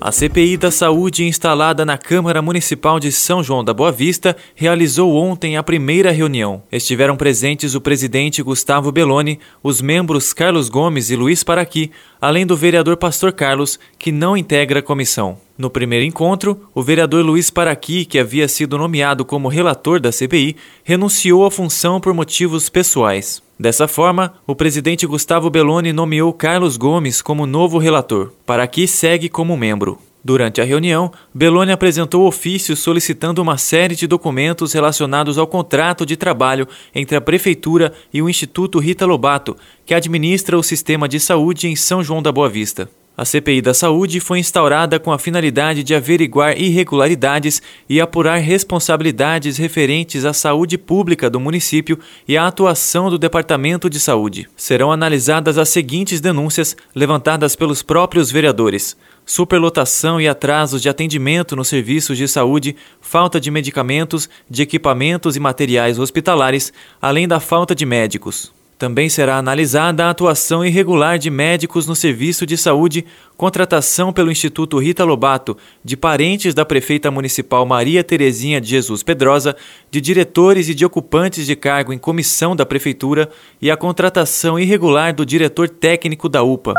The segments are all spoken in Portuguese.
a CPI da Saúde instalada na Câmara Municipal de São João da Boa Vista realizou ontem a primeira reunião. Estiveram presentes o presidente Gustavo Belloni, os membros Carlos Gomes e Luiz Paraqui, além do vereador Pastor Carlos, que não integra a comissão. No primeiro encontro, o vereador Luiz Paraqui, que havia sido nomeado como relator da CPI, renunciou à função por motivos pessoais. Dessa forma, o presidente Gustavo Belloni nomeou Carlos Gomes como novo relator. Paraqui segue como membro. Durante a reunião, Belloni apresentou ofício solicitando uma série de documentos relacionados ao contrato de trabalho entre a Prefeitura e o Instituto Rita Lobato, que administra o sistema de saúde em São João da Boa Vista. A CPI da Saúde foi instaurada com a finalidade de averiguar irregularidades e apurar responsabilidades referentes à saúde pública do município e à atuação do Departamento de Saúde. Serão analisadas as seguintes denúncias levantadas pelos próprios vereadores: superlotação e atrasos de atendimento nos serviços de saúde, falta de medicamentos, de equipamentos e materiais hospitalares, além da falta de médicos. Também será analisada a atuação irregular de médicos no serviço de saúde, contratação pelo Instituto Rita Lobato de parentes da prefeita municipal Maria Terezinha de Jesus Pedrosa, de diretores e de ocupantes de cargo em comissão da prefeitura e a contratação irregular do diretor técnico da UPA.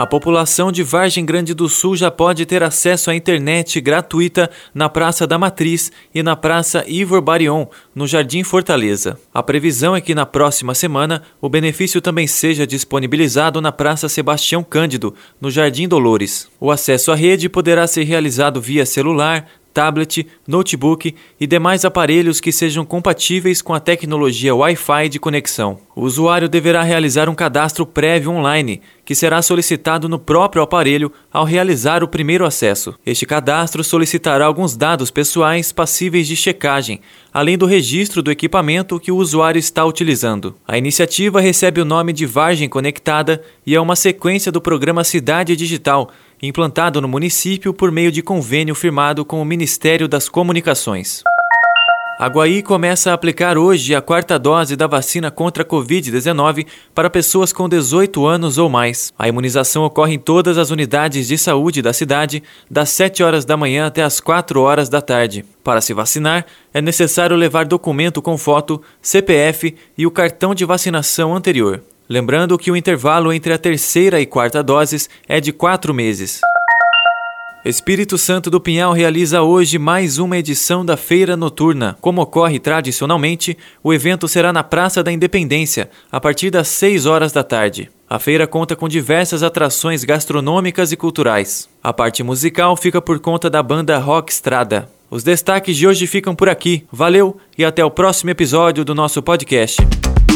A população de Vargem Grande do Sul já pode ter acesso à internet gratuita na Praça da Matriz e na Praça Ivor Barion, no Jardim Fortaleza. A previsão é que na próxima semana o benefício também seja disponibilizado na Praça Sebastião Cândido, no Jardim Dolores. O acesso à rede poderá ser realizado via celular, tablet, notebook e demais aparelhos que sejam compatíveis com a tecnologia Wi-Fi de conexão. O usuário deverá realizar um cadastro prévio online, que será solicitado no próprio aparelho ao realizar o primeiro acesso. Este cadastro solicitará alguns dados pessoais passíveis de checagem, além do registro do equipamento que o usuário está utilizando. A iniciativa recebe o nome de Vargem Conectada e é uma sequência do programa Cidade Digital implantado no município por meio de convênio firmado com o Ministério das Comunicações. A Guaí começa a aplicar hoje a quarta dose da vacina contra a Covid-19 para pessoas com 18 anos ou mais. A imunização ocorre em todas as unidades de saúde da cidade, das 7 horas da manhã até as 4 horas da tarde. Para se vacinar, é necessário levar documento com foto, CPF e o cartão de vacinação anterior. Lembrando que o intervalo entre a terceira e quarta doses é de quatro meses. Espírito Santo do Pinhal realiza hoje mais uma edição da Feira Noturna. Como ocorre tradicionalmente, o evento será na Praça da Independência, a partir das 6 horas da tarde. A feira conta com diversas atrações gastronômicas e culturais. A parte musical fica por conta da banda Rock Estrada. Os destaques de hoje ficam por aqui. Valeu e até o próximo episódio do nosso podcast.